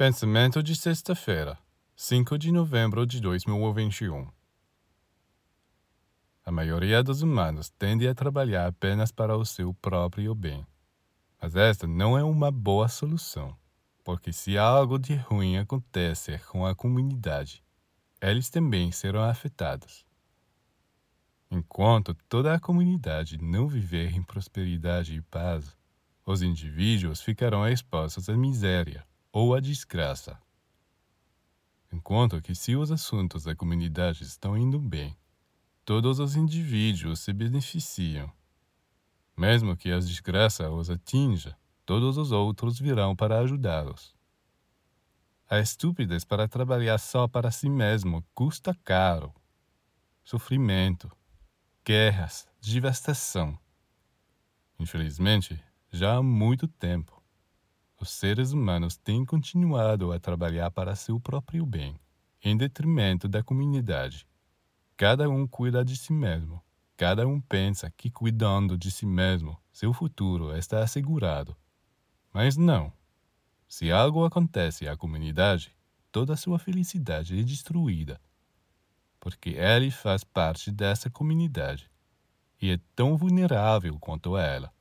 Pensamento de sexta-feira, 5 de novembro de 2021. A maioria dos humanos tende a trabalhar apenas para o seu próprio bem. Mas esta não é uma boa solução, porque se algo de ruim acontecer com a comunidade, eles também serão afetados. Enquanto toda a comunidade não viver em prosperidade e paz, os indivíduos ficarão expostos à miséria ou a desgraça. Enquanto que se os assuntos da comunidade estão indo bem, todos os indivíduos se beneficiam. Mesmo que a desgraça os atinja, todos os outros virão para ajudá-los. A estupidez para trabalhar só para si mesmo custa caro. Sofrimento, guerras, devastação. Infelizmente, já há muito tempo os seres humanos têm continuado a trabalhar para seu próprio bem, em detrimento da comunidade. Cada um cuida de si mesmo. Cada um pensa que cuidando de si mesmo, seu futuro está assegurado. Mas não. Se algo acontece à comunidade, toda sua felicidade é destruída. Porque ele faz parte dessa comunidade e é tão vulnerável quanto ela.